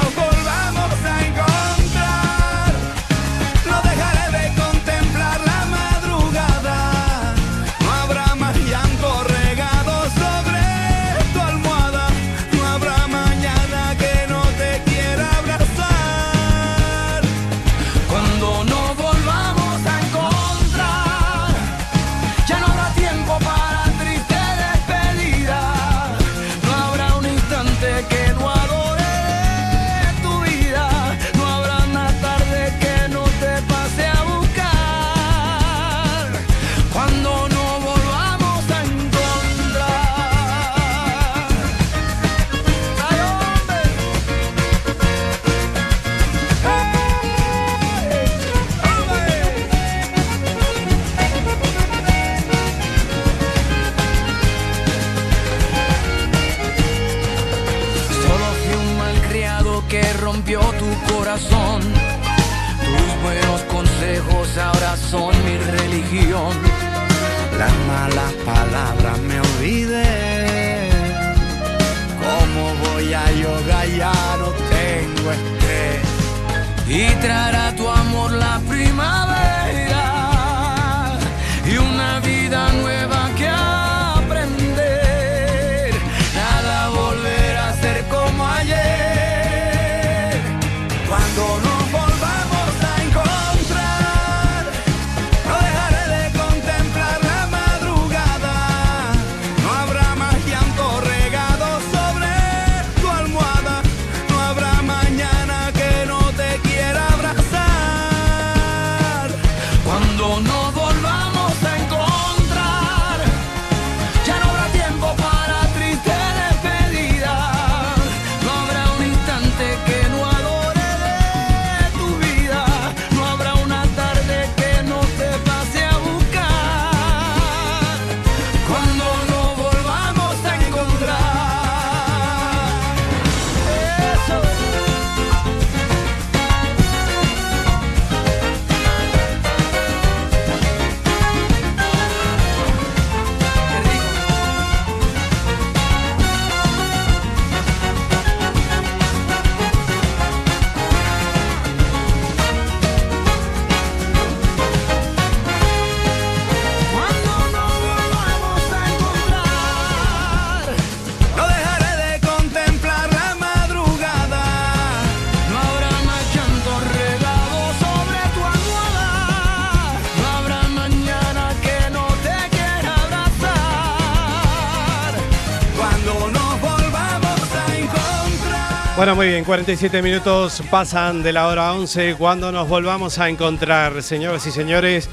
Speaker 7: Bueno, muy bien, 47 minutos pasan de la hora 11 cuando nos volvamos a encontrar, señoras y señores.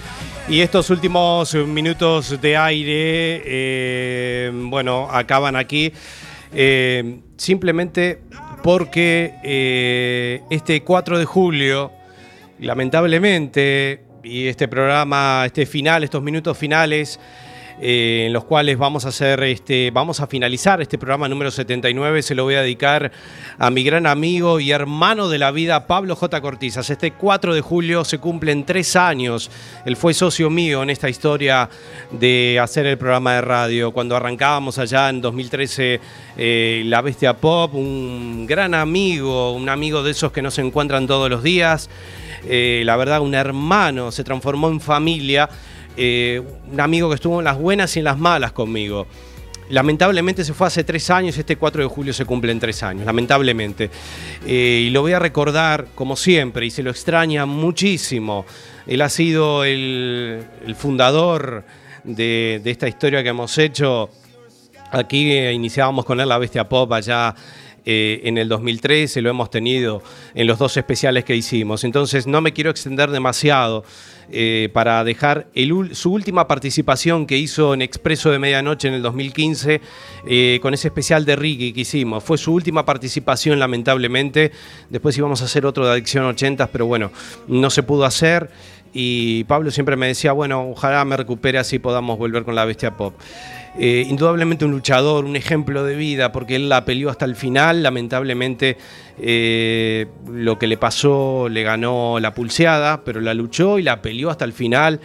Speaker 7: Y estos últimos minutos de aire, eh, bueno, acaban aquí eh, simplemente porque eh, este 4 de julio, lamentablemente, y este programa, este final, estos minutos finales, eh, en los cuales vamos a hacer este, vamos a finalizar este programa número 79. Se lo voy a dedicar a mi gran amigo y hermano de la vida, Pablo J. Cortizas. Este 4 de julio se cumplen tres años. Él fue socio mío en esta historia de hacer el programa de radio. Cuando arrancábamos allá en 2013 eh, La Bestia Pop, un gran amigo, un amigo de esos que no se encuentran todos los días. Eh, la verdad, un hermano, se transformó en familia eh, un amigo que estuvo en las buenas y en las malas conmigo. Lamentablemente se fue hace tres años, este 4 de julio se cumplen tres años, lamentablemente. Eh, y lo voy a recordar como siempre, y se lo extraña muchísimo. Él ha sido el, fundador de, esta historia que hemos hecho. Aquí eh, iniciábamos con él la Bestia Pop allá en el 2013, lo hemos tenido en los dos especiales que hicimos. Entonces no me quiero extender demasiado eh, para dejar su última participación que hizo en Expreso de Medianoche en el 2015 eh, con ese especial de Ricky que hicimos. Fue su última participación lamentablemente. Después íbamos a hacer otro de Adicción 80, pero bueno, no se pudo hacer. Y Pablo siempre me decía, bueno, ojalá me recupere así podamos volver con la bestia pop. Eh, indudablemente un luchador, un ejemplo de vida, porque él la peleó hasta el final. Lamentablemente eh, lo que le pasó le ganó la pulseada, pero la luchó y la peleó hasta el final.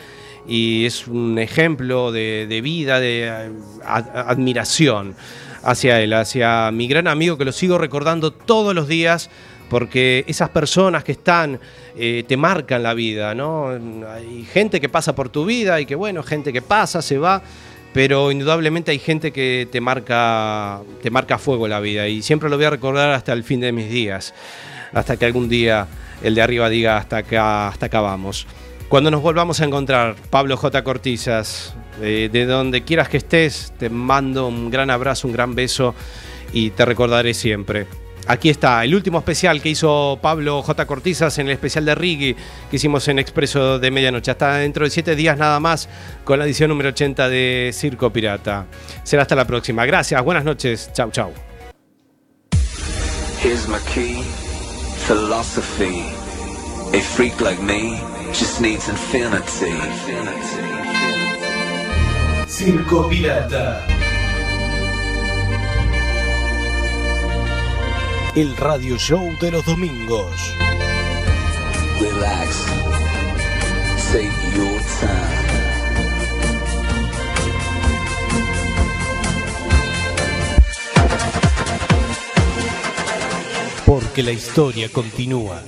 Speaker 7: Y es un ejemplo de, vida, de eh, ad- admiración hacia él, hacia mi gran amigo que lo sigo recordando todos los días porque esas personas que están te marcan la vida, ¿no? Hay gente que pasa por tu vida y que bueno, gente que pasa, se va, pero indudablemente hay gente que te marca, te marca fuego la vida y siempre lo voy a recordar hasta el fin de mis días, hasta que algún día el de arriba diga hasta acá, hasta vamos. Cuando nos volvamos a encontrar, Pablo J. Cortizas, eh, de donde quieras que estés, te mando un gran abrazo, un gran beso y te recordaré siempre. Aquí está, el último especial que hizo Pablo J. Cortizas en el especial de Riggy que hicimos en Expreso de Medianoche. Hasta dentro de siete días nada más con la edición número 80 de Circo Pirata. Será hasta la próxima. Gracias, buenas noches. Chau, chau.
Speaker 18: Here's my key, philosophy. A freak like me just needs infinity.
Speaker 13: Circo Pirata. El radio show de los domingos.
Speaker 18: Relax. Take your time.
Speaker 13: Porque la historia continúa.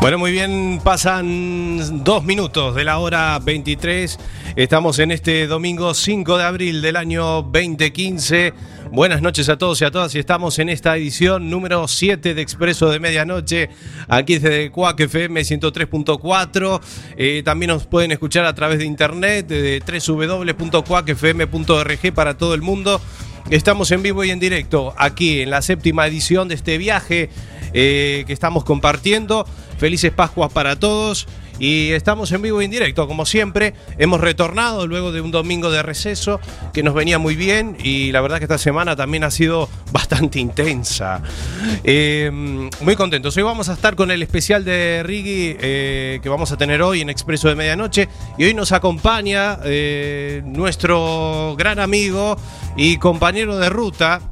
Speaker 7: Bueno, muy bien, pasan dos minutos de la hora 23. Estamos en este domingo 5 de abril del año 2015. Buenas noches a todos y a todas y estamos en esta edición número 7 de Expreso de Medianoche, aquí desde Cuac FM 103.4. Eh, también nos pueden escuchar a través de internet, de www.cuacfm.org para todo el mundo. Estamos en vivo y en directo aquí en la séptima edición de este viaje eh, que estamos compartiendo. Felices Pascuas para todos. Y estamos en vivo y en directo, como siempre. Hemos retornado luego de un domingo de receso que nos venía muy bien y la verdad que esta semana también ha sido bastante intensa. Eh, muy contentos. Hoy vamos a estar con el especial de Riggy eh, que vamos a tener hoy en Expreso de Medianoche y hoy nos acompaña eh, nuestro gran amigo y compañero de ruta.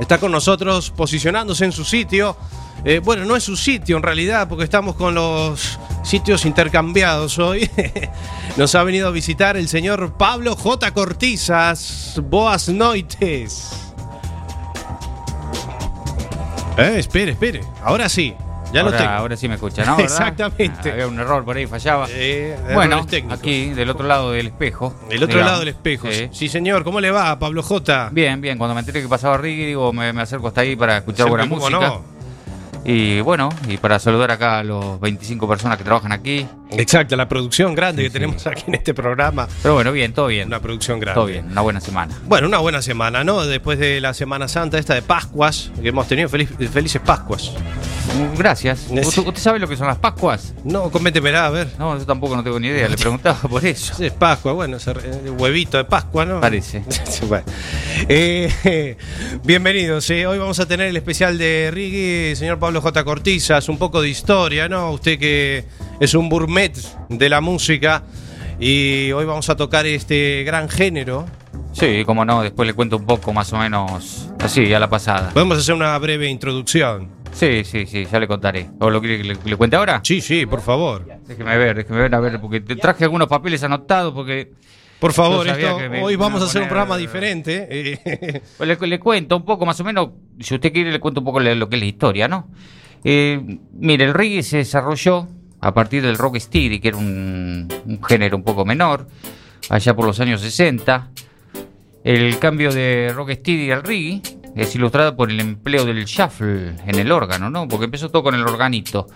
Speaker 7: Está con nosotros posicionándose en su sitio. Eh, bueno, no es su sitio en realidad, porque estamos con los sitios intercambiados hoy. Nos ha venido a visitar el señor Pablo J. Cortizas. Boas noites. Eh, espere, espere. Ahora sí. Ya lo
Speaker 19: ahora,
Speaker 7: tengo.
Speaker 19: ahora sí me escucha, ¿no?
Speaker 7: Exactamente.
Speaker 19: Había un error por ahí, fallaba.
Speaker 7: errores
Speaker 19: bueno, aquí, del otro lado del espejo.
Speaker 7: El otro
Speaker 19: digamos.
Speaker 7: lado del espejo.
Speaker 19: Sí.
Speaker 7: Sí, señor. ¿Cómo le va, Pablo J?
Speaker 19: Bien, bien. Cuando me enteré que pasaba Ricky, digo, me, me acerco hasta ahí para escuchar buena música.
Speaker 7: ¿cómo no?
Speaker 19: Y bueno, y para saludar acá a los 25 personas que trabajan aquí.
Speaker 7: Exacto, la producción grande que tenemos aquí en este programa.
Speaker 19: Pero bueno, bien, todo bien.
Speaker 7: Una producción grande.
Speaker 19: Todo bien, una buena semana.
Speaker 7: Bueno, una buena semana, ¿no? Después de la Semana Santa, esta de Pascuas, que hemos tenido feliz- felices Pascuas.
Speaker 19: Gracias. ¿Usted, usted sabe lo que son las Pascuas?
Speaker 7: No, coméntemela, a ver.
Speaker 19: No, yo tampoco no tengo ni idea, le preguntaba por eso.
Speaker 7: Sí, es Pascua, bueno, re- huevito de Pascua, ¿no?
Speaker 19: Parece.
Speaker 7: Bueno. Eh, bienvenidos. eh. Hoy vamos a tener el especial de Riggy, señor Pablo J. Cortizas, un poco de historia, ¿no? Usted que es un gourmet de la música y hoy vamos a tocar este gran género.
Speaker 19: Sí, como no, después le cuento un poco más o menos así, a la pasada.
Speaker 7: Podemos hacer una breve introducción.
Speaker 19: Sí, sí, sí, ya le contaré. ¿O lo quiere que le, cuente ahora?
Speaker 7: Sí, sí, por favor.
Speaker 19: Déjeme ver, déjeme ver, a ver, porque te traje algunos papeles anotados porque...
Speaker 7: Por favor, esto-
Speaker 19: me-
Speaker 7: hoy vamos a hacer un programa diferente. eh.
Speaker 19: Pues le, le cuento un poco, más o menos, si usted quiere, le cuento un poco lo que es la historia, ¿no? Eh, mire, el reggae se desarrolló a partir del rock steady, que era un, un género un poco menor, allá por los años 60. El cambio de rock steady al reggae es ilustrado por el empleo del shuffle en el órgano, ¿no? Porque empezó todo con el organito,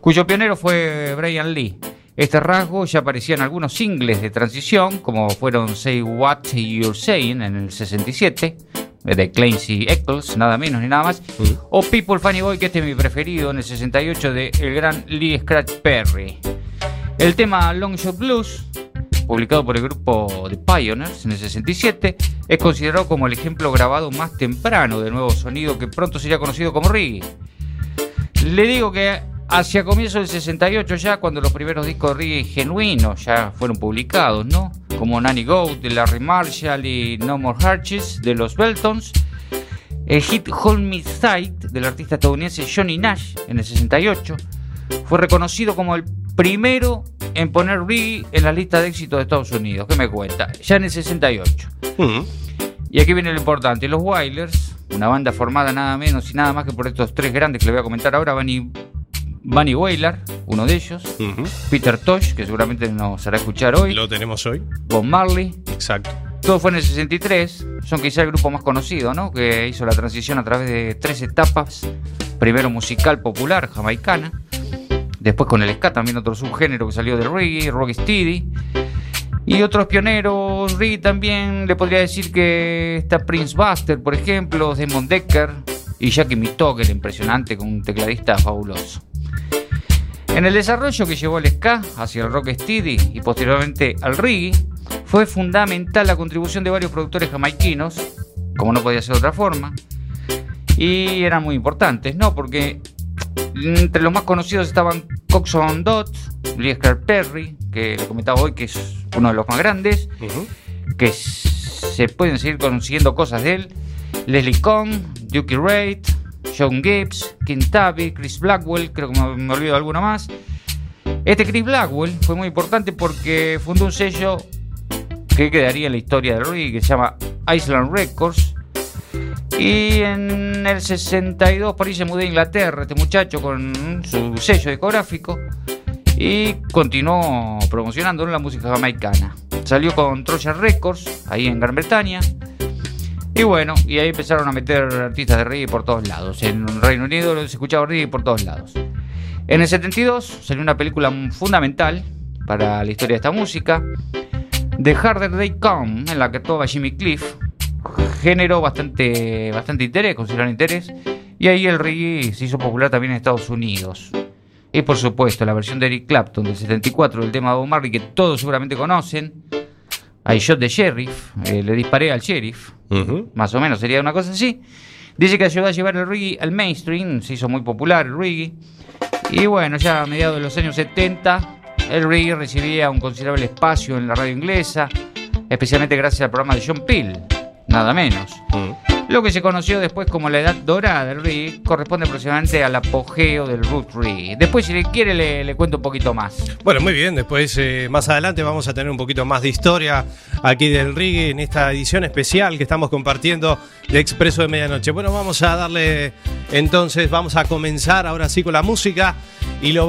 Speaker 19: cuyo pionero fue Brian Lee. Este rasgo ya aparecía en algunos singles de transición, como fueron Say What You're Saying en el 67, de Clancy Eccles, nada menos ni nada más, o People Funny Boy, que este es mi preferido, en el 68, de el gran Lee Scratch Perry. El tema Long Shot Blues, publicado por el grupo The Pioneers en el 67, es considerado como el ejemplo grabado más temprano del nuevo sonido que pronto sería conocido como reggae. Le digo que hacia comienzo del 68 ya, cuando los primeros discos de reggae genuinos ya fueron publicados, ¿no? Como Nanny Goat de Larry Marshall y No More Arches de los Beltons. El hit Hold Me Tight del artista estadounidense Johnny Nash en el 68 fue reconocido como el primero en poner reggae en la lista de éxitos de Estados Unidos. ¿Qué me cuenta? Ya en el 68. Y aquí viene lo importante. Los Wailers, una banda formada nada menos y nada más que por estos tres grandes que le voy a comentar ahora, Bunny, Bunny Wailer, uno de ellos, Peter Tosh, que seguramente nos hará escuchar hoy,
Speaker 7: Lo tenemos hoy.
Speaker 19: Bob Marley.
Speaker 7: Exacto.
Speaker 19: Todo fue en el 63, son quizá el grupo más conocido, ¿no? Que hizo la transición a través de tres etapas. Primero musical popular, jamaicana. Después con el ska, también otro subgénero que salió del reggae, rocksteady. Y otros pioneros, reggae también, le podría decir que está Prince Buster, por ejemplo, Demon Decker y Jackie Mitogue, el impresionante, con un tecladista fabuloso. En el desarrollo que llevó al ska hacia el rocksteady y posteriormente al reggae, fue fundamental la contribución de varios productores jamaiquinos, como no podía ser de otra forma, y eran muy importantes, ¿no? Porque entre los más conocidos estaban Coxon Dot, Scratch Perry, que le comentaba hoy que es uno de los más grandes, que se pueden seguir consiguiendo cosas de él, Leslie Kong, Dookie Reid, John Gibbs, Tabby, Chris Blackwell, creo que me, me olvido de alguno más. Este Chris Blackwell fue muy importante porque fundó un sello que quedaría en la historia del reggae, que se llama Island Records. Y en el 62 por se mudó a Inglaterra este muchacho con su sello discográfico y continuó promocionando la música jamaicana. Salió con Trojan Records ahí en Gran Bretaña. Y bueno, y ahí empezaron a meter artistas de reggae por todos lados. En Reino Unido se escuchaba reggae por todos lados. En el 72 salió una película fundamental para la historia de esta música, The Harder They Come, en la que actuaba Jimmy Cliff, generó bastante, bastante interés, consideraron interés, y ahí el reggae se hizo popular también en Estados Unidos. Y por supuesto, la versión de Eric Clapton del 74 del tema de Bob Marley, que todos seguramente conocen, I Shot the Sheriff, eh, le disparé al sheriff, más o menos sería una cosa así. Dice que ayudó a llevar el reggae al mainstream, se hizo muy popular el reggae. Y bueno, ya a mediados de los años 70, el reggae recibía un considerable espacio en la radio inglesa, especialmente gracias al programa de John Peel, nada menos. Lo que se conoció después como la edad dorada del reggae corresponde aproximadamente al apogeo del root. Después, si le quiere, le, cuento un poquito más.
Speaker 7: Bueno, muy bien. Después, eh, más adelante, vamos a tener un poquito más de historia aquí del reggae en esta edición especial que estamos compartiendo de Expreso de Medianoche. Bueno, vamos a darle entonces, vamos a comenzar ahora sí con la música y lo